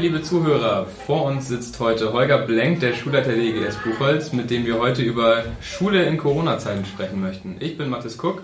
Moin, liebe Zuhörer. Vor uns sitzt heute Holger Blenk, der Schulleiter der EGS Buchholz, mit dem wir heute über Schule in Corona-Zeiten sprechen möchten. Ich bin Mathis Cook.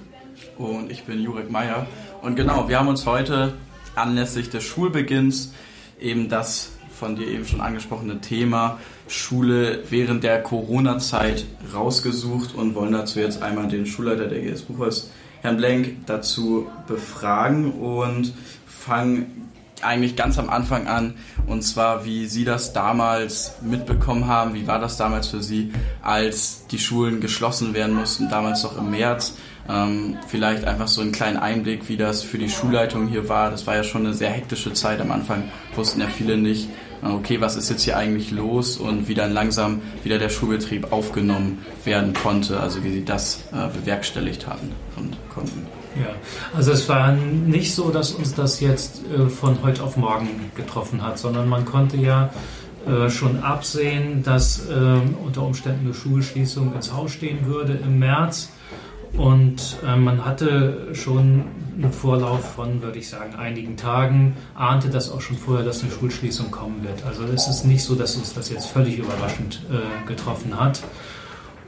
Und ich bin Jurek Meyer. Und genau, wir haben uns heute anlässlich des Schulbeginns eben das von dir eben schon angesprochene Thema Schule während der Corona-Zeit rausgesucht und wollen dazu jetzt einmal den Schulleiter der EGS Buchholz, Herrn Blenk, dazu befragen und fangen eigentlich ganz am Anfang an. Und zwar, wie Sie das damals mitbekommen haben. Wie war das damals für Sie, als die Schulen geschlossen werden mussten, damals noch im März? Ähm, vielleicht einfach so einen kleinen Einblick, wie das für die Schulleitung hier war. Das war ja schon eine sehr hektische Zeit. Am Anfang wussten ja viele nicht, äh, okay, was ist jetzt hier eigentlich los und wie dann langsam wieder der Schulbetrieb aufgenommen werden konnte. Also wie Sie das äh, bewerkstelligt hatten und konnten. Ja, also es war nicht so, dass uns das jetzt äh, von heute auf morgen getroffen hat, sondern man konnte ja äh, schon absehen, dass äh, unter Umständen eine Schulschließung ins Haus stehen würde im März. Und äh, man hatte schon einen Vorlauf von, würde ich sagen, einigen Tagen, ahnte das auch schon vorher, dass eine Schulschließung kommen wird. Also es ist nicht so, dass uns das jetzt völlig überraschend äh, getroffen hat.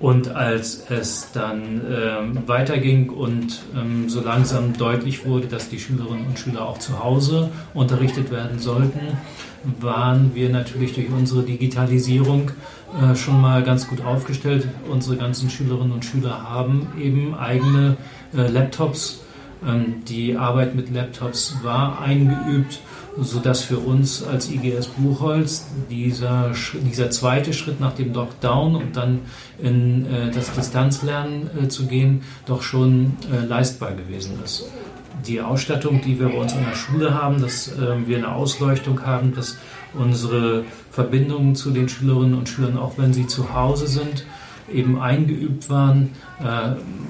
Und als es dann ähm, weiterging und ähm, so langsam deutlich wurde, dass die Schülerinnen und Schüler auch zu Hause unterrichtet werden sollten, waren wir natürlich durch unsere Digitalisierung äh, schon mal ganz gut aufgestellt. Unsere ganzen Schülerinnen und Schüler haben eben eigene äh, Laptops. Ähm, die Arbeit mit Laptops war eingeübt sodass für uns als IGS Buchholz dieser, dieser zweite Schritt nach dem Lockdown und dann in äh, das Distanzlernen äh, zu gehen, doch schon äh, leistbar gewesen ist. Die Ausstattung, die wir bei uns in der Schule haben, dass ähm, wir eine Ausleuchtung haben, dass unsere Verbindungen zu den Schülerinnen und Schülern, auch wenn sie zu Hause sind, eben eingeübt waren,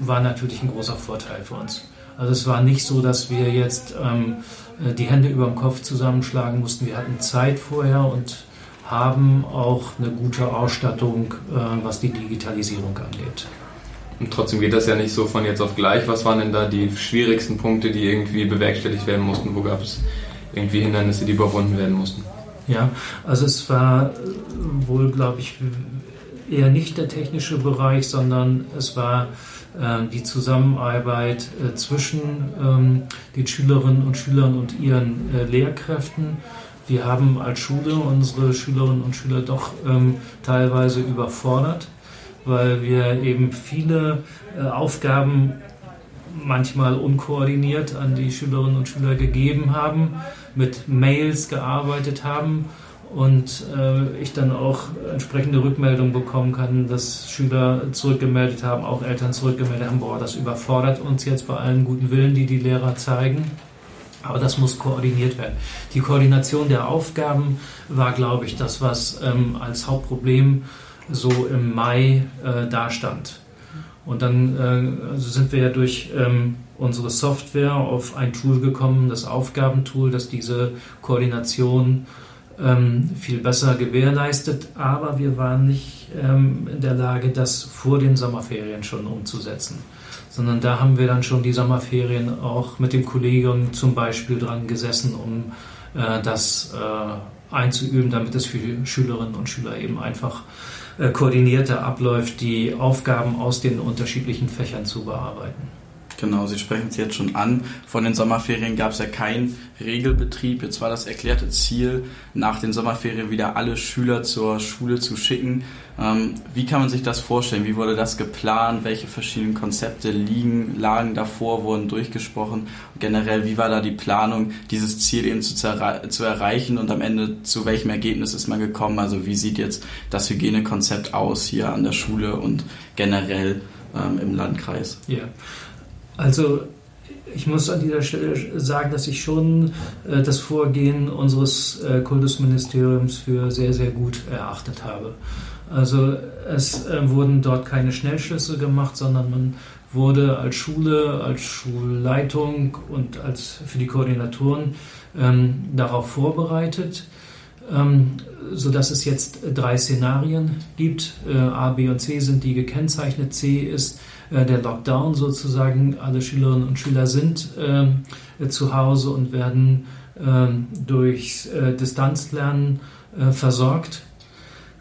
war natürlich ein großer Vorteil für uns. Also es war nicht so, dass wir jetzt ähm, äh, die Hände über dem Kopf zusammenschlagen mussten. Wir hatten Zeit vorher und haben auch eine gute Ausstattung, äh, was die Digitalisierung angeht. Und trotzdem geht das ja nicht so von jetzt auf gleich. Was waren denn da die schwierigsten Punkte, die irgendwie bewerkstelligt werden mussten? Wo gab es irgendwie Hindernisse, die überwunden werden mussten? Ja, also es war wohl, glaube ich, eher nicht der technische Bereich, sondern es war ähm, die Zusammenarbeit äh, zwischen ähm, den Schülerinnen und Schülern und ihren äh, Lehrkräften. Wir haben als Schule unsere Schülerinnen und Schüler doch ähm, teilweise überfordert, weil wir eben viele äh, Aufgaben manchmal unkoordiniert an die Schülerinnen und Schüler gegeben haben, mit Mails gearbeitet haben und äh, ich dann auch entsprechende Rückmeldungen bekommen kann, dass Schüler zurückgemeldet haben, auch Eltern zurückgemeldet haben, boah, das überfordert uns jetzt bei allen guten Willen, die die Lehrer zeigen. Aber das muss koordiniert werden. Die Koordination der Aufgaben war, glaube ich, das, was ähm, als Hauptproblem so im Mai äh, dastand. Und dann äh, sind wir ja durch ähm, unsere Software auf ein Tool gekommen, das Aufgabentool, das diese Koordination ähm, viel besser gewährleistet, aber wir waren nicht ähm, in der Lage, das vor den Sommerferien schon umzusetzen. Sondern da haben wir dann schon die Sommerferien auch mit dem Kollegen zum Beispiel dran gesessen, um äh, das äh, einzuüben, damit es für Schülerinnen und Schüler eben einfach äh, koordinierter abläuft, die Aufgaben aus den unterschiedlichen Fächern zu bearbeiten. Genau, Sie sprechen es jetzt schon an. Von den Sommerferien gab es ja keinen Regelbetrieb. Jetzt war das erklärte Ziel, nach den Sommerferien wieder alle Schüler zur Schule zu schicken. Ähm, wie kann man sich das vorstellen? Wie wurde das geplant? Welche verschiedenen Konzepte liegen, lagen davor, wurden durchgesprochen? Und generell, wie war da die Planung, dieses Ziel eben zu, zu erreichen und am Ende zu welchem Ergebnis ist man gekommen? Also wie sieht jetzt das Hygienekonzept aus hier an der Schule und generell ähm, im Landkreis? Ja. Also ich muss an dieser Stelle sagen, dass ich schon äh, das Vorgehen unseres äh, Kultusministeriums für sehr, sehr gut erachtet habe. Also es äh, wurden dort keine Schnellschlüsse gemacht, sondern man wurde als Schule, als Schulleitung und als für die Koordinatoren ähm, darauf vorbereitet, ähm, sodass es jetzt drei Szenarien gibt. Äh, A, B und C sind die gekennzeichnet. C ist äh, der Lockdown sozusagen. Alle Schülerinnen und Schüler sind äh, zu Hause und werden ähm, durchs äh, Distanzlernen äh, versorgt.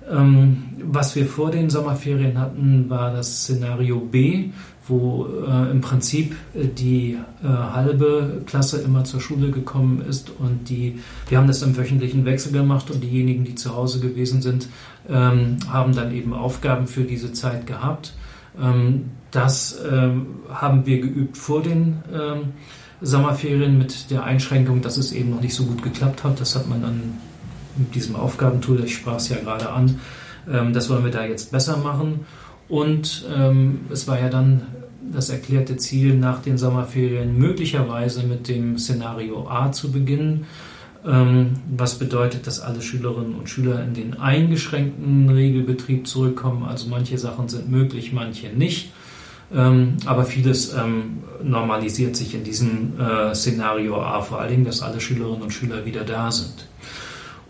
Ähm, was wir vor den Sommerferien hatten, war das Szenario B, wo äh, im Prinzip die äh, halbe Klasse immer zur Schule gekommen ist und die, wir haben das im wöchentlichen Wechsel gemacht und diejenigen, die zu Hause gewesen sind, ähm, haben dann eben Aufgaben für diese Zeit gehabt. Ähm, das ähm, haben wir geübt vor den ähm, Sommerferien mit der Einschränkung, dass es eben noch nicht so gut geklappt hat. Das hat man dann mit diesem Aufgabentool, ich sprach es ja gerade an, ähm, das wollen wir da jetzt besser machen. Und ähm, es war ja dann das erklärte Ziel, nach den Sommerferien möglicherweise mit dem Szenario A zu beginnen, ähm, was bedeutet, dass alle Schülerinnen und Schüler in den eingeschränkten Regelbetrieb zurückkommen. Also manche Sachen sind möglich, manche nicht. Ähm, aber vieles ähm, normalisiert sich in diesem äh, Szenario A, vor allen Dingen, dass alle Schülerinnen und Schüler wieder da sind.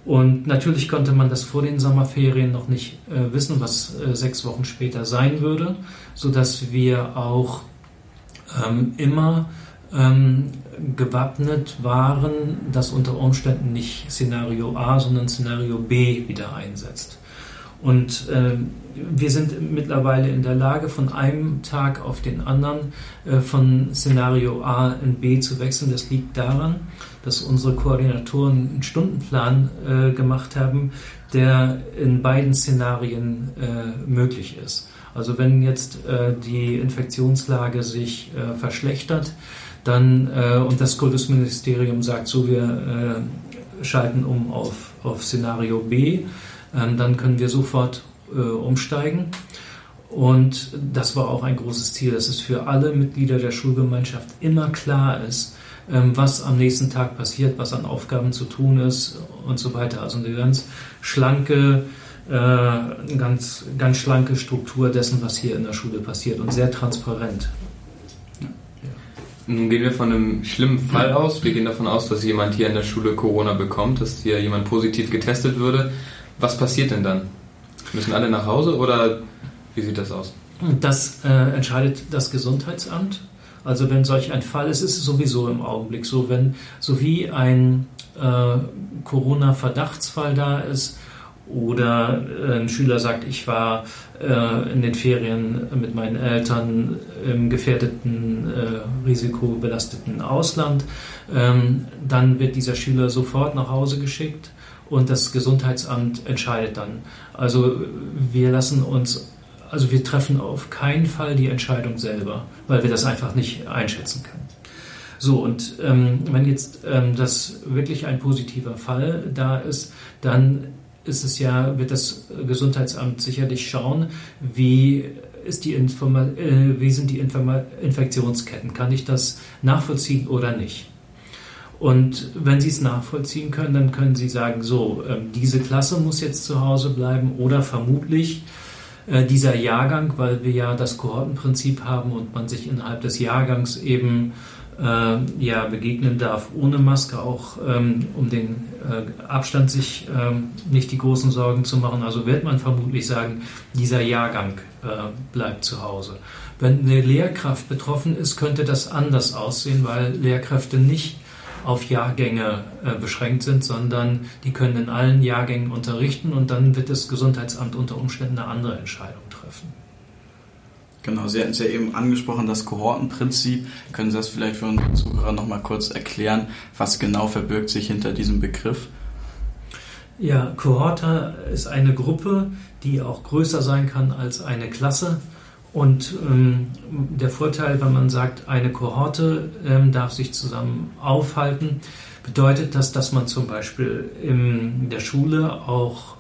Und natürlich konnte man das vor den Sommerferien noch nicht äh, wissen, was äh, sechs Wochen später sein würde, sodass wir auch ähm, immer ähm, gewappnet waren, dass unter Umständen nicht Szenario A, sondern Szenario B wieder einsetzt. Und äh, wir sind mittlerweile in der Lage, von einem Tag auf den anderen äh, von Szenario A in B zu wechseln. Das liegt daran, dass unsere Koordinatoren einen Stundenplan äh, gemacht haben, der in beiden Szenarien äh, möglich ist. Also wenn jetzt äh, die Infektionslage sich äh, verschlechtert, dann und das Kultusministerium sagt so, wir schalten um auf, auf Szenario B, ähm, dann können wir sofort umsteigen. Und das war auch ein großes Ziel, dass es für alle Mitglieder der Schulgemeinschaft immer klar ist, ähm, was am nächsten Tag passiert, was an Aufgaben zu tun ist und so weiter. Also eine ganz schlanke, äh, ganz, ganz schlanke Struktur dessen, was hier in der Schule passiert und sehr transparent. Nun gehen wir von einem schlimmen Fall aus. Wir gehen davon aus, dass jemand hier in der Schule Corona bekommt, dass hier jemand positiv getestet würde. Was passiert denn dann? Müssen alle nach Hause oder wie sieht das aus? Das äh, entscheidet das Gesundheitsamt. Also wenn solch ein Fall ist, ist es sowieso im Augenblick so, wenn so wie ein äh, Corona-Verdachtsfall da ist oder äh, ein Schüler sagt, ich war äh, in den Ferien mit meinen Eltern im gefährdeten, äh, risikobelasteten Ausland, ähm, dann wird dieser Schüler sofort nach Hause geschickt und das Gesundheitsamt entscheidet dann. Also wir lassen uns also wir treffen auf keinen Fall die Entscheidung selber, weil wir das einfach nicht einschätzen können. So, und ähm, wenn jetzt ähm, das wirklich ein positiver Fall da ist, dann ist es ja, wird das Gesundheitsamt sicherlich schauen, wie ist die Informa äh, wie sind die Informa Infektionsketten? Kann ich das nachvollziehen oder nicht? Und wenn Sie es nachvollziehen können, dann können Sie sagen, so, äh, diese Klasse muss jetzt zu Hause bleiben oder vermutlich äh, dieser Jahrgang, weil wir ja das Kohortenprinzip haben und man sich innerhalb des Jahrgangs eben äh, ja, begegnen darf ohne Maske, auch ähm, um den äh, Abstand sich ähm, nicht die großen Sorgen zu machen. Also wird man vermutlich sagen, dieser Jahrgang äh, bleibt zu Hause. Wenn eine Lehrkraft betroffen ist, könnte das anders aussehen, weil Lehrkräfte nicht auf Jahrgänge äh, beschränkt sind, sondern die können in allen Jahrgängen unterrichten und dann wird das Gesundheitsamt unter Umständen eine andere Entscheidung treffen. Genau, Sie hatten es ja eben angesprochen, das Kohortenprinzip. Können Sie das vielleicht für unsere Zuhörer nochmal kurz erklären? Was genau verbirgt sich hinter diesem Begriff? Ja, Kohorte ist eine Gruppe, die auch größer sein kann als eine Klasse und ähm, der Vorteil, wenn man sagt, eine Kohorte ähm, darf sich zusammen aufhalten, bedeutet das, dass man zum Beispiel in der Schule auch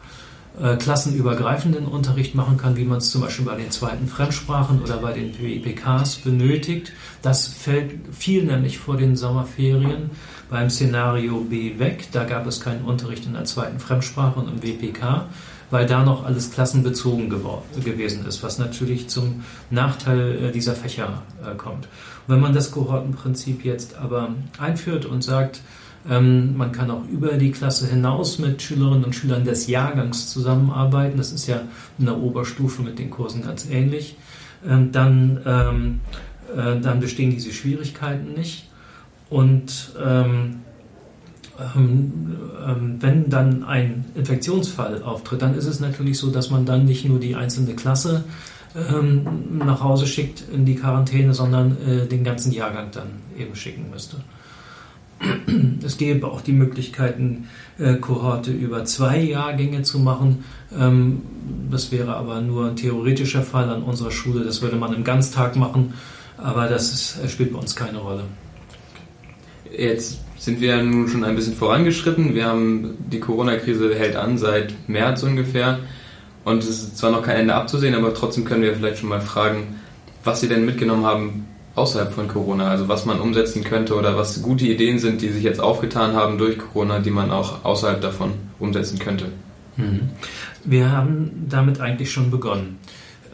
äh, klassenübergreifenden Unterricht machen kann, wie man es zum Beispiel bei den zweiten Fremdsprachen oder bei den WPKs benötigt. Das fällt viel nämlich vor den Sommerferien beim Szenario B weg. Da gab es keinen Unterricht in der zweiten Fremdsprache und im WPK weil da noch alles klassenbezogen gewesen ist, was natürlich zum Nachteil äh, dieser Fächer äh, kommt. Und wenn man das Kohortenprinzip jetzt aber einführt und sagt, man kann auch über die Klasse hinaus mit Schülerinnen und Schülern des Jahrgangs zusammenarbeiten, das ist ja in der Oberstufe mit den Kursen ganz ähnlich, ähm, dann, ähm, äh, dann bestehen diese Schwierigkeiten nicht. Und ähm, ähm, wenn dann ein Infektionsfall auftritt, dann ist es natürlich so, dass man dann nicht nur die einzelne Klasse ähm, nach Hause schickt in die Quarantäne, sondern äh, den ganzen Jahrgang dann eben schicken müsste. Es gäbe auch die Möglichkeiten, äh, Kohorte über zwei Jahrgänge zu machen. Ähm, das wäre aber nur ein theoretischer Fall an unserer Schule. Das würde man im Ganztag machen, aber das ist, spielt bei uns keine Rolle. Jetzt sind wir nun schon ein bisschen vorangeschritten. Wir haben die Corona-Krise hält an seit März ungefähr. Und es ist zwar noch kein Ende abzusehen, aber trotzdem können wir vielleicht schon mal fragen, was Sie denn mitgenommen haben außerhalb von Corona, also was man umsetzen könnte oder was gute Ideen sind, die sich jetzt aufgetan haben durch Corona, die man auch außerhalb davon umsetzen könnte. Mhm. Wir haben damit eigentlich schon begonnen.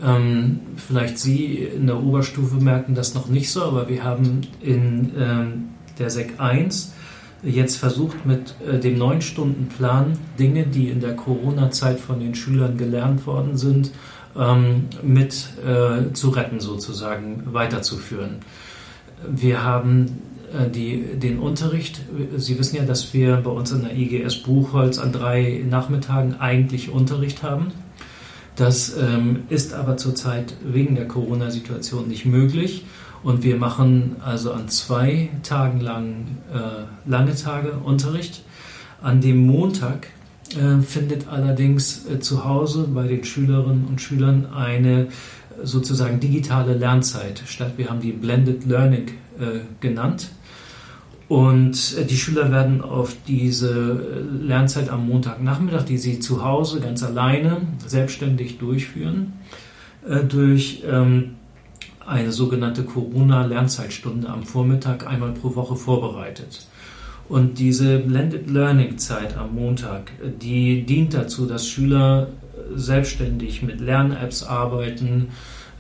Ähm, vielleicht Sie in der Oberstufe merken das noch nicht so, aber wir haben in ähm, der SEC 1 jetzt versucht mit äh, dem 9-Stunden-Plan Dinge, die in der Corona-Zeit von den Schülern gelernt worden sind, ähm, mit äh, zu retten, sozusagen weiterzuführen. Wir haben äh, die, den Unterricht, Sie wissen ja, dass wir bei uns in der IGS Buchholz an drei Nachmittagen eigentlich Unterricht haben. Das ähm, ist aber zurzeit wegen der Corona-Situation nicht möglich. Und wir machen also an zwei Tagen lang äh, lange Tage Unterricht. An dem Montag findet allerdings äh, zu Hause bei den Schülerinnen und Schülern eine sozusagen digitale Lernzeit statt. Wir haben die Blended Learning äh, genannt. Und äh, die Schüler werden auf diese äh, Lernzeit am Montagnachmittag, die sie zu Hause ganz alleine selbstständig durchführen, durch ähm, eine sogenannte Corona-Lernzeitstunde am Vormittag einmal pro Woche vorbereitet. Und diese Blended Learning Zeit am Montag, die dient dazu, dass Schüler selbstständig mit Lern-Apps arbeiten,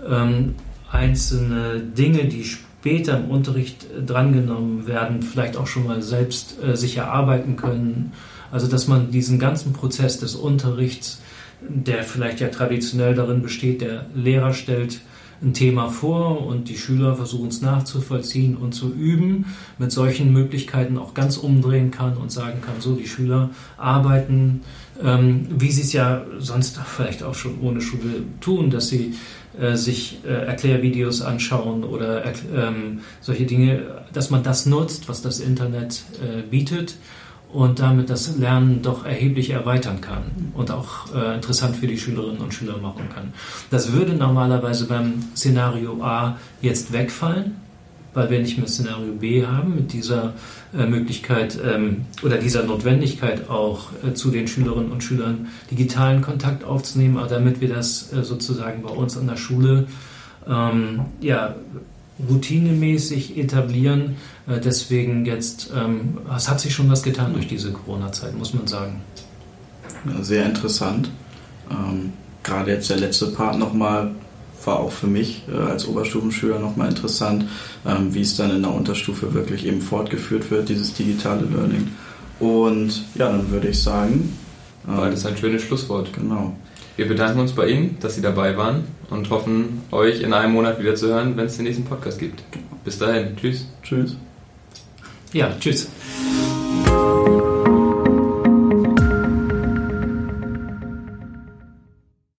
ähm, einzelne Dinge, die später im Unterricht drangenommen werden, vielleicht auch schon mal selbst äh, sich erarbeiten können. Also dass man diesen ganzen Prozess des Unterrichts, der vielleicht ja traditionell darin besteht, der Lehrer stellt ein Thema vor und die Schüler versuchen es nachzuvollziehen und zu üben, mit solchen Möglichkeiten auch ganz umdrehen kann und sagen kann, so die Schüler arbeiten, ähm, wie sie es ja sonst vielleicht auch schon ohne Schule tun, dass sie äh, sich äh, Erklärvideos anschauen oder ähm, solche Dinge, dass man das nutzt, was das Internet äh, bietet und damit das Lernen doch erheblich erweitern kann und auch äh, interessant für die Schülerinnen und Schüler machen kann. Das würde normalerweise beim Szenario A jetzt wegfallen, weil wir nicht mehr Szenario B haben mit dieser äh, Möglichkeit ähm, oder dieser Notwendigkeit auch äh, zu den Schülerinnen und Schülern digitalen Kontakt aufzunehmen, aber damit wir das äh, sozusagen bei uns an der Schule ähm, ja, routinemäßig etablieren. Äh, deswegen jetzt, ähm, es hat sich schon was getan durch diese Corona-Zeit, muss man sagen. Ja, sehr interessant. Ähm, gerade jetzt der letzte Part nochmal war auch für mich äh, als Oberstufenschüler nochmal interessant, ähm, wie es dann in der Unterstufe wirklich eben fortgeführt wird, dieses digitale Learning. Und ja, dann würde ich sagen. Ähm, War das ein schönes Schlusswort. Genau. Wir bedanken uns bei Ihnen, dass Sie dabei waren und hoffen, euch in einem Monat wieder zu hören, wenn es den nächsten Podcast gibt. Bis dahin. Tschüss. Tschüss. Ja, tschüss.